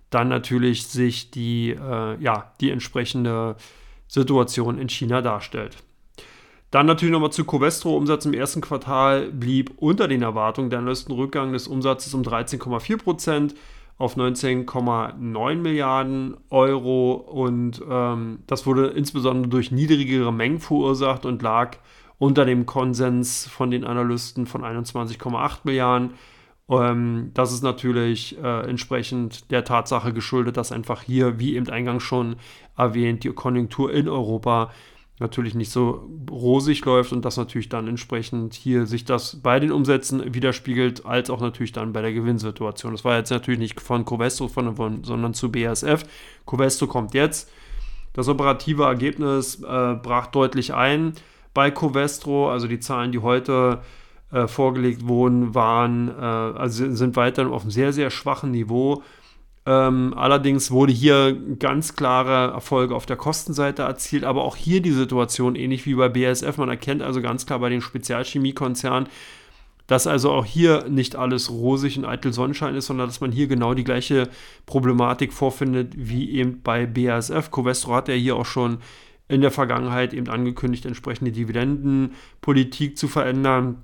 dann natürlich sich die, äh, ja, die entsprechende Situation in China darstellt. Dann natürlich nochmal zu Covestro. Umsatz im ersten Quartal blieb unter den Erwartungen. Der Analysten Rückgang des Umsatzes um 13,4 Prozent auf 19,9 Milliarden Euro. Und ähm, das wurde insbesondere durch niedrigere Mengen verursacht und lag unter dem Konsens von den Analysten von 21,8 Milliarden. Ähm, das ist natürlich äh, entsprechend der Tatsache geschuldet, dass einfach hier, wie eben eingangs schon erwähnt, die Konjunktur in Europa natürlich nicht so rosig läuft und das natürlich dann entsprechend hier sich das bei den Umsätzen widerspiegelt, als auch natürlich dann bei der Gewinnsituation. Das war jetzt natürlich nicht von Covestro, von, sondern zu BASF. Covestro kommt jetzt. Das operative Ergebnis äh, brach deutlich ein bei Covestro. Also die Zahlen, die heute äh, vorgelegt wurden, waren, äh, also sind weiterhin auf einem sehr, sehr schwachen Niveau. Ähm, allerdings wurde hier ganz klare Erfolge auf der Kostenseite erzielt, aber auch hier die Situation ähnlich wie bei BASF. Man erkennt also ganz klar bei den Spezialchemiekonzernen, dass also auch hier nicht alles rosig und eitel Sonnenschein ist, sondern dass man hier genau die gleiche Problematik vorfindet wie eben bei BASF. Covestro hat ja hier auch schon in der Vergangenheit eben angekündigt, entsprechende Dividendenpolitik zu verändern.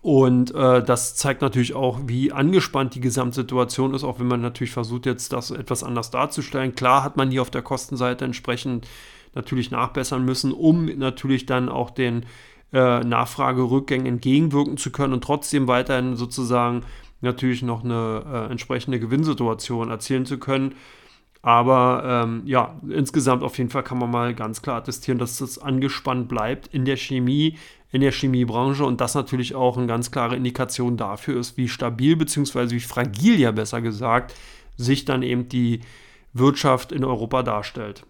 Und äh, das zeigt natürlich auch, wie angespannt die Gesamtsituation ist, auch wenn man natürlich versucht, jetzt das etwas anders darzustellen. Klar hat man hier auf der Kostenseite entsprechend natürlich nachbessern müssen, um natürlich dann auch den äh, Nachfragerückgängen entgegenwirken zu können und trotzdem weiterhin sozusagen natürlich noch eine äh, entsprechende Gewinnsituation erzielen zu können. Aber ähm, ja, insgesamt auf jeden Fall kann man mal ganz klar attestieren, dass das angespannt bleibt in der Chemie, in der Chemiebranche und das natürlich auch eine ganz klare Indikation dafür ist, wie stabil bzw. wie fragil ja besser gesagt sich dann eben die Wirtschaft in Europa darstellt.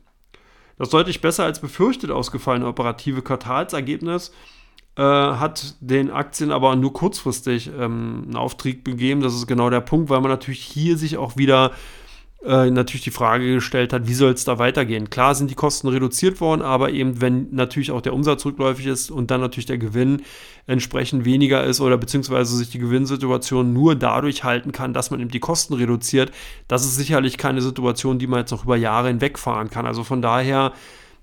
Das deutlich besser als befürchtet ausgefallene operative Quartalsergebnis äh, hat den Aktien aber nur kurzfristig ähm, einen Auftrieb gegeben. Das ist genau der Punkt, weil man natürlich hier sich auch wieder äh, natürlich die Frage gestellt hat, wie soll es da weitergehen? Klar sind die Kosten reduziert worden, aber eben wenn natürlich auch der Umsatz rückläufig ist und dann natürlich der Gewinn entsprechend weniger ist oder beziehungsweise sich die Gewinnsituation nur dadurch halten kann, dass man eben die Kosten reduziert, das ist sicherlich keine Situation, die man jetzt noch über Jahre hinweg fahren kann. Also von daher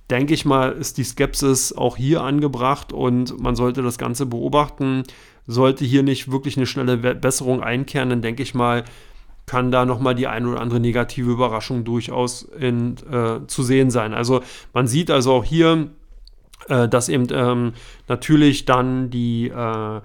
denke ich mal, ist die Skepsis auch hier angebracht und man sollte das Ganze beobachten. Sollte hier nicht wirklich eine schnelle Besserung einkehren, dann denke ich mal, kann da nochmal die ein oder andere negative Überraschung durchaus in, äh, zu sehen sein. Also man sieht also auch hier, äh, dass eben ähm, natürlich dann die, äh,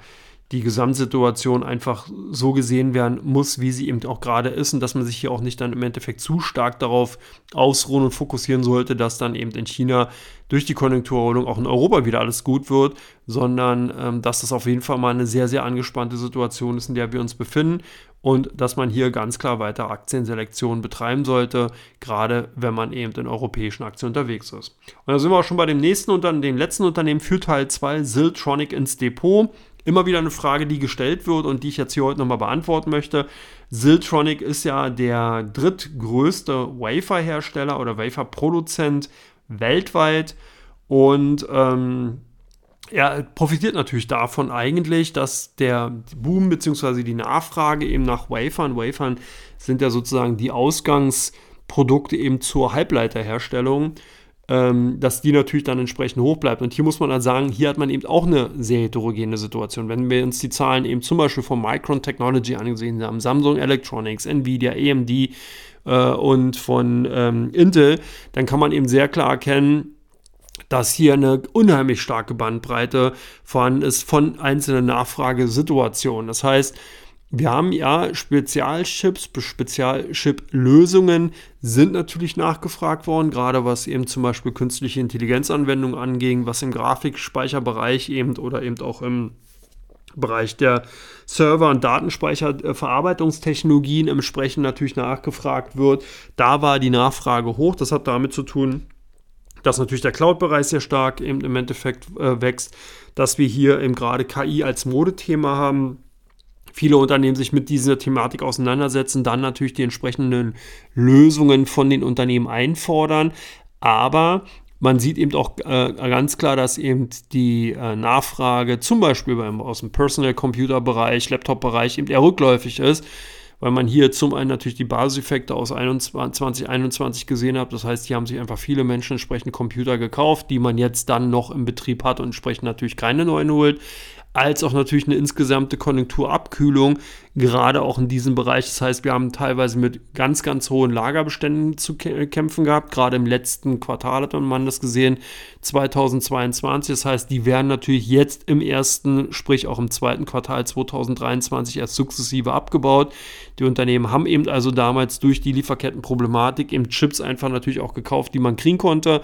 die Gesamtsituation einfach so gesehen werden muss, wie sie eben auch gerade ist und dass man sich hier auch nicht dann im Endeffekt zu stark darauf ausruhen und fokussieren sollte, dass dann eben in China durch die Konjunkturerholung auch in Europa wieder alles gut wird, sondern ähm, dass das auf jeden Fall mal eine sehr, sehr angespannte Situation ist, in der wir uns befinden und dass man hier ganz klar weiter Aktienselektion betreiben sollte, gerade wenn man eben in europäischen Aktien unterwegs ist. Und da sind wir auch schon bei dem nächsten Unternehmen, dem letzten Unternehmen für Teil 2, Siltronic ins Depot. Immer wieder eine Frage, die gestellt wird und die ich jetzt hier heute nochmal beantworten möchte. Siltronic ist ja der drittgrößte Wafer-Hersteller oder Wafer-Produzent weltweit. Und ähm, er profitiert natürlich davon eigentlich, dass der Boom bzw. die Nachfrage eben nach Wafern, Wafern sind ja sozusagen die Ausgangsprodukte eben zur Halbleiterherstellung, ähm, dass die natürlich dann entsprechend hoch bleibt. Und hier muss man dann sagen, hier hat man eben auch eine sehr heterogene Situation. Wenn wir uns die Zahlen eben zum Beispiel von Micron Technology angesehen haben, Samsung Electronics, Nvidia, AMD äh, und von ähm, Intel, dann kann man eben sehr klar erkennen, dass hier eine unheimlich starke Bandbreite vorhanden ist von einzelnen Nachfragesituationen. Das heißt, wir haben ja Spezialchips, Spezialchip-Lösungen sind natürlich nachgefragt worden, gerade was eben zum Beispiel künstliche Intelligenzanwendungen anging, was im Grafikspeicherbereich eben oder eben auch im Bereich der Server- und Datenspeicherverarbeitungstechnologien entsprechend natürlich nachgefragt wird. Da war die Nachfrage hoch. Das hat damit zu tun, dass natürlich der Cloud-Bereich sehr stark eben im Endeffekt äh, wächst, dass wir hier eben gerade KI als Modethema haben. Viele Unternehmen sich mit dieser Thematik auseinandersetzen, dann natürlich die entsprechenden Lösungen von den Unternehmen einfordern. Aber man sieht eben auch äh, ganz klar, dass eben die äh, Nachfrage zum Beispiel beim, aus dem Personal Computer Bereich, Laptop Bereich eben eher rückläufig ist weil man hier zum einen natürlich die Basiseffekte aus 2021 gesehen hat. Das heißt, hier haben sich einfach viele Menschen entsprechend Computer gekauft, die man jetzt dann noch im Betrieb hat und entsprechend natürlich keine neuen holt als auch natürlich eine insgesamte Konjunkturabkühlung, gerade auch in diesem Bereich. Das heißt, wir haben teilweise mit ganz, ganz hohen Lagerbeständen zu kämpfen gehabt. Gerade im letzten Quartal hat man das gesehen, 2022. Das heißt, die werden natürlich jetzt im ersten, sprich auch im zweiten Quartal 2023 erst sukzessive abgebaut. Die Unternehmen haben eben also damals durch die Lieferkettenproblematik eben Chips einfach natürlich auch gekauft, die man kriegen konnte.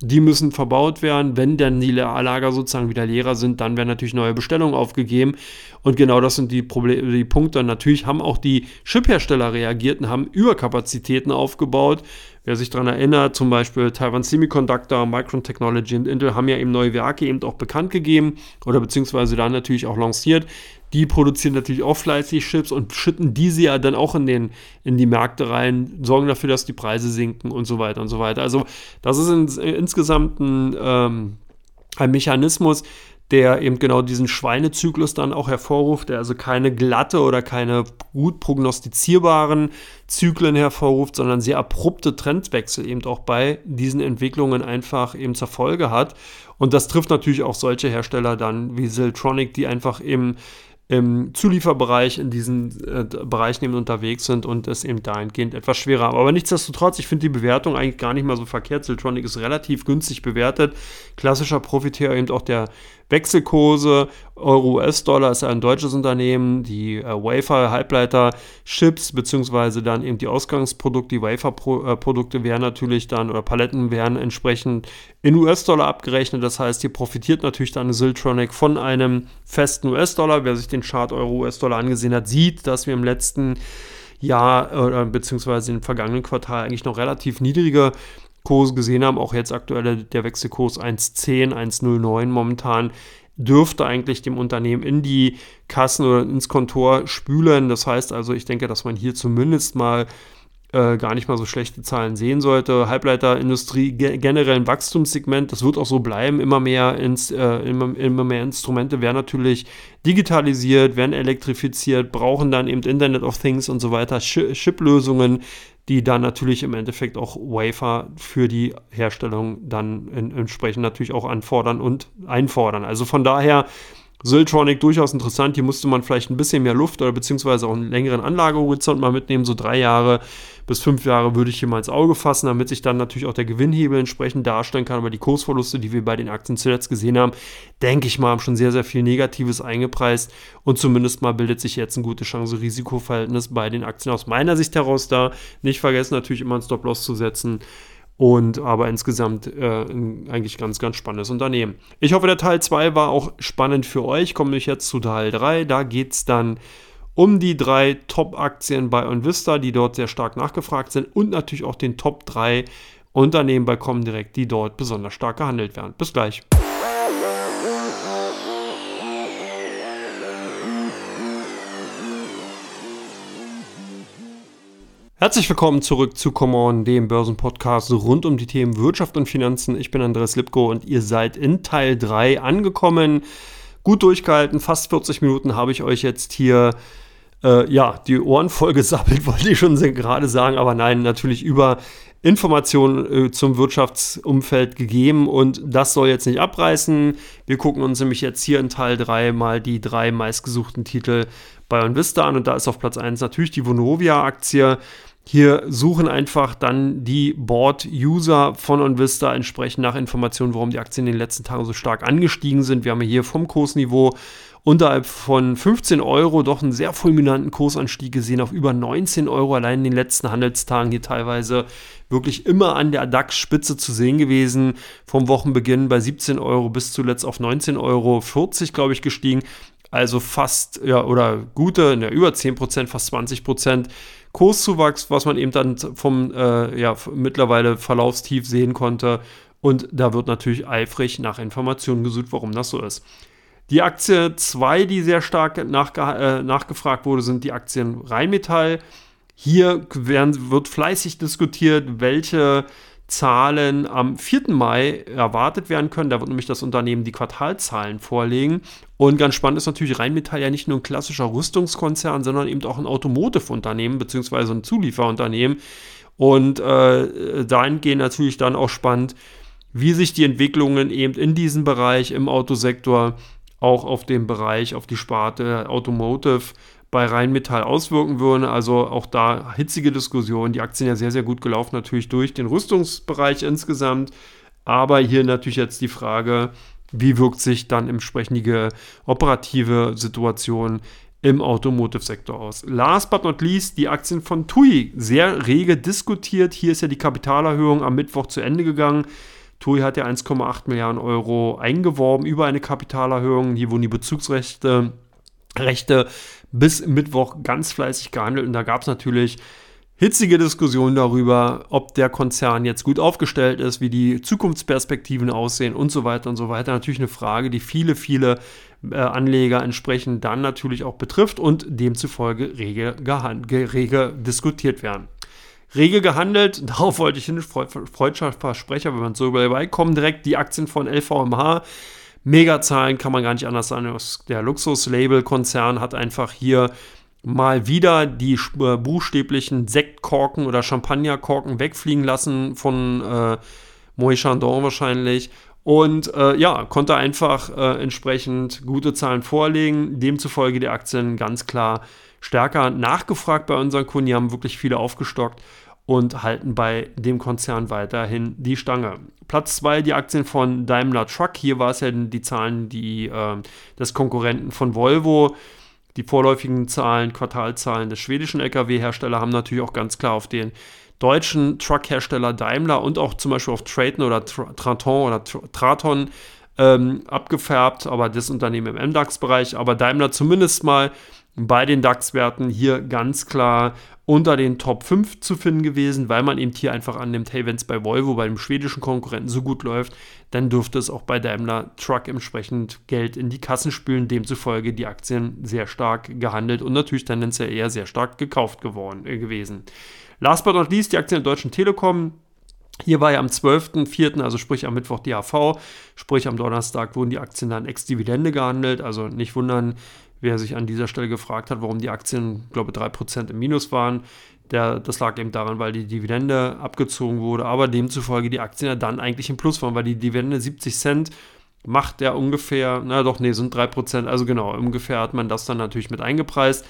Die müssen verbaut werden. Wenn dann die Lager sozusagen wieder leerer sind, dann werden natürlich neue Bestellungen aufgegeben. Und genau das sind die, Probleme, die Punkte. Und natürlich haben auch die Chiphersteller reagiert und haben Überkapazitäten aufgebaut. Wer sich daran erinnert, zum Beispiel Taiwan Semiconductor, Micron Technology und Intel haben ja eben neue Werke eben auch bekannt gegeben oder beziehungsweise dann natürlich auch lanciert. Die produzieren natürlich auch fleißig Chips und schütten diese ja dann auch in, den, in die Märkte rein, sorgen dafür, dass die Preise sinken und so weiter und so weiter. Also das ist in, insgesamt ein, ähm, ein Mechanismus, der eben genau diesen Schweinezyklus dann auch hervorruft, der also keine glatte oder keine gut prognostizierbaren Zyklen hervorruft, sondern sehr abrupte Trendwechsel eben auch bei diesen Entwicklungen einfach eben zur Folge hat. Und das trifft natürlich auch solche Hersteller dann wie Siltronic, die einfach eben im Zulieferbereich in diesen äh, Bereichen eben unterwegs sind und es eben dahingehend etwas schwerer haben. Aber nichtsdestotrotz, ich finde die Bewertung eigentlich gar nicht mal so verkehrt. Siltronic ist relativ günstig bewertet. Klassischer Profiteur eben auch der Wechselkurse. Euro-US-Dollar ist ein deutsches Unternehmen. Die äh, Wafer, Halbleiter, Chips, beziehungsweise dann eben die Ausgangsprodukte, die Wafer-Produkte werden natürlich dann oder Paletten werden entsprechend in US-Dollar abgerechnet. Das heißt, hier profitiert natürlich dann Siltronic von einem festen US-Dollar. Wer sich den Chart Euro-US-Dollar angesehen hat, sieht, dass wir im letzten Jahr oder beziehungsweise im vergangenen Quartal eigentlich noch relativ niedrige Kurse gesehen haben, auch jetzt aktuell der Wechselkurs 1,10, 1,09 momentan, dürfte eigentlich dem Unternehmen in die Kassen oder ins Kontor spülen. Das heißt also, ich denke, dass man hier zumindest mal äh, gar nicht mal so schlechte Zahlen sehen sollte. Halbleiterindustrie ge generell ein Wachstumssegment, das wird auch so bleiben. Immer mehr, ins, äh, immer, immer mehr Instrumente werden natürlich digitalisiert, werden elektrifiziert, brauchen dann eben Internet of Things und so weiter, Chip-Lösungen, die dann natürlich im Endeffekt auch Wafer für die Herstellung dann in, entsprechend natürlich auch anfordern und einfordern. Also von daher Siltronic durchaus interessant. Hier musste man vielleicht ein bisschen mehr Luft oder beziehungsweise auch einen längeren Anlagehorizont mal mitnehmen. So drei Jahre bis fünf Jahre würde ich hier mal ins Auge fassen, damit sich dann natürlich auch der Gewinnhebel entsprechend darstellen kann. Aber die Kursverluste, die wir bei den Aktien zuletzt gesehen haben, denke ich mal, haben schon sehr, sehr viel Negatives eingepreist. Und zumindest mal bildet sich jetzt ein gutes Chance-Risiko-Verhältnis bei den Aktien aus meiner Sicht heraus da. Nicht vergessen, natürlich immer einen Stop-Loss zu setzen. Und aber insgesamt äh, eigentlich ganz, ganz spannendes Unternehmen. Ich hoffe, der Teil 2 war auch spannend für euch. Komme ich jetzt zu Teil 3. Da geht es dann um die drei Top-Aktien bei Onvista, die dort sehr stark nachgefragt sind und natürlich auch den Top 3 Unternehmen bei Comdirect, die dort besonders stark gehandelt werden. Bis gleich. Herzlich willkommen zurück zu Come On, dem Börsenpodcast rund um die Themen Wirtschaft und Finanzen. Ich bin Andreas Lipko und ihr seid in Teil 3 angekommen. Gut durchgehalten, fast 40 Minuten habe ich euch jetzt hier äh, ja, die Ohren voll gesappelt, wollte ich schon gerade sagen, aber nein, natürlich über Informationen äh, zum Wirtschaftsumfeld gegeben und das soll jetzt nicht abreißen. Wir gucken uns nämlich jetzt hier in Teil 3 mal die drei meistgesuchten Titel bei OnVista an und da ist auf Platz 1 natürlich die Vonovia-Aktie. Hier suchen einfach dann die Board-User von OnVista entsprechend nach Informationen, warum die Aktien in den letzten Tagen so stark angestiegen sind. Wir haben hier vom Kursniveau unterhalb von 15 Euro doch einen sehr fulminanten Kursanstieg gesehen auf über 19 Euro allein in den letzten Handelstagen hier teilweise wirklich immer an der DAX-Spitze zu sehen gewesen. Vom Wochenbeginn bei 17 Euro bis zuletzt auf 19,40 Euro, glaube ich, gestiegen. Also fast, ja, oder gute, ja, über 10 Prozent, fast 20 Prozent Kurszuwachs, was man eben dann vom äh, ja, mittlerweile Verlaufstief sehen konnte. Und da wird natürlich eifrig nach Informationen gesucht, warum das so ist. Die Aktie 2, die sehr stark äh, nachgefragt wurde, sind die Aktien Rheinmetall. Hier werden, wird fleißig diskutiert, welche Zahlen am 4. Mai erwartet werden können. Da wird nämlich das Unternehmen die Quartalzahlen vorlegen. Und ganz spannend ist natürlich Rheinmetall ja nicht nur ein klassischer Rüstungskonzern, sondern eben auch ein Automotive-Unternehmen bzw. ein Zulieferunternehmen. Und äh, dahingehend natürlich dann auch spannend, wie sich die Entwicklungen eben in diesem Bereich im Autosektor auch auf den Bereich, auf die Sparte Automotive bei Rheinmetall auswirken würden. Also auch da hitzige Diskussionen. Die Aktien ja sehr, sehr gut gelaufen, natürlich durch den Rüstungsbereich insgesamt. Aber hier natürlich jetzt die Frage, wie wirkt sich dann entsprechend die operative Situation im Automotive-Sektor aus. Last but not least, die Aktien von TUI, sehr rege diskutiert. Hier ist ja die Kapitalerhöhung am Mittwoch zu Ende gegangen. TUI hat ja 1,8 Milliarden Euro eingeworben über eine Kapitalerhöhung. Hier wurden die Bezugsrechte Rechte bis Mittwoch ganz fleißig gehandelt und da gab es natürlich hitzige Diskussionen darüber, ob der Konzern jetzt gut aufgestellt ist, wie die Zukunftsperspektiven aussehen und so weiter und so weiter. Natürlich eine Frage, die viele, viele äh, Anleger entsprechend dann natürlich auch betrifft und demzufolge rege, rege diskutiert werden. Rege gehandelt, darauf wollte ich hin, freudscher Versprecher, wenn man so dabei kommen, direkt die Aktien von LVMH Megazahlen kann man gar nicht anders sagen. Der Luxus-Label-Konzern hat einfach hier mal wieder die äh, buchstäblichen Sektkorken oder Champagnerkorken wegfliegen lassen von äh, Moët Chandon wahrscheinlich. Und äh, ja, konnte einfach äh, entsprechend gute Zahlen vorlegen. Demzufolge die Aktien ganz klar stärker nachgefragt bei unseren Kunden. Die haben wirklich viele aufgestockt und halten bei dem Konzern weiterhin die Stange. Platz 2 die Aktien von Daimler Truck. Hier war es ja die Zahlen die, äh, des Konkurrenten von Volvo. Die vorläufigen Zahlen, Quartalzahlen des schwedischen Lkw-Herstellers haben natürlich auch ganz klar auf den deutschen Truck-Hersteller Daimler und auch zum Beispiel auf Traton oder Traton oder Traton ähm, abgefärbt, aber das Unternehmen im MDAX-Bereich. Aber Daimler zumindest mal bei den DAX-Werten hier ganz klar unter den Top 5 zu finden gewesen, weil man eben hier einfach annimmt, hey, wenn es bei Volvo, bei dem schwedischen Konkurrenten so gut läuft, dann dürfte es auch bei Daimler Truck entsprechend Geld in die Kassen spülen, demzufolge die Aktien sehr stark gehandelt und natürlich tendenziell eher sehr stark gekauft geworden, äh, gewesen. Last but not least, die Aktien der Deutschen Telekom, hier war ja am 12.04., also sprich am Mittwoch die AV, sprich am Donnerstag wurden die Aktien dann ex-Dividende gehandelt. Also nicht wundern, wer sich an dieser Stelle gefragt hat, warum die Aktien, glaube ich, 3% im Minus waren. Der, das lag eben daran, weil die Dividende abgezogen wurde, aber demzufolge die Aktien ja dann eigentlich im Plus waren, weil die Dividende 70 Cent macht ja ungefähr, na doch, nee, sind 3%, also genau, ungefähr hat man das dann natürlich mit eingepreist.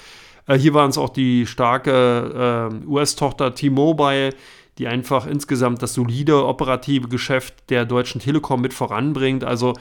Äh, hier waren es auch die starke äh, US-Tochter T-Mobile, die einfach insgesamt das solide operative Geschäft der Deutschen Telekom mit voranbringt. Also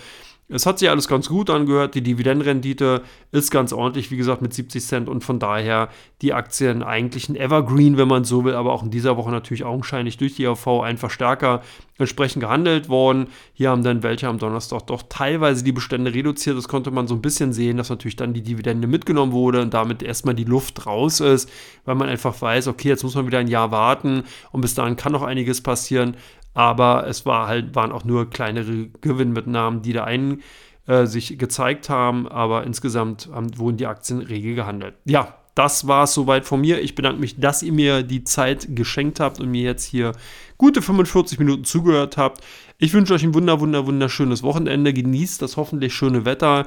es hat sich alles ganz gut angehört. Die Dividendenrendite ist ganz ordentlich, wie gesagt, mit 70 Cent und von daher die Aktien eigentlich ein Evergreen, wenn man so will, aber auch in dieser Woche natürlich augenscheinlich durch die AV einfach stärker entsprechend gehandelt worden. Hier haben dann welche am Donnerstag doch teilweise die Bestände reduziert. Das konnte man so ein bisschen sehen, dass natürlich dann die Dividende mitgenommen wurde und damit erstmal die Luft raus ist, weil man einfach weiß, okay, jetzt muss man wieder ein Jahr warten und bis dahin kann noch einiges passieren aber es war halt, waren auch nur kleinere Gewinnmitnahmen, die da einen äh, sich gezeigt haben, aber insgesamt haben, wurden die Aktien rege gehandelt. Ja, das war es soweit von mir. Ich bedanke mich, dass ihr mir die Zeit geschenkt habt und mir jetzt hier gute 45 Minuten zugehört habt. Ich wünsche euch ein wunder, wunder, wunderschönes Wochenende. Genießt das hoffentlich schöne Wetter.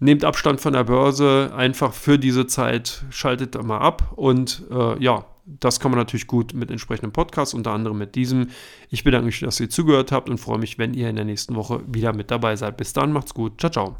Nehmt Abstand von der Börse einfach für diese Zeit. Schaltet da mal ab. Und äh, ja, das kann man natürlich gut mit entsprechenden Podcasts, unter anderem mit diesem. Ich bedanke mich, dass ihr zugehört habt und freue mich, wenn ihr in der nächsten Woche wieder mit dabei seid. Bis dann, macht's gut. Ciao, ciao.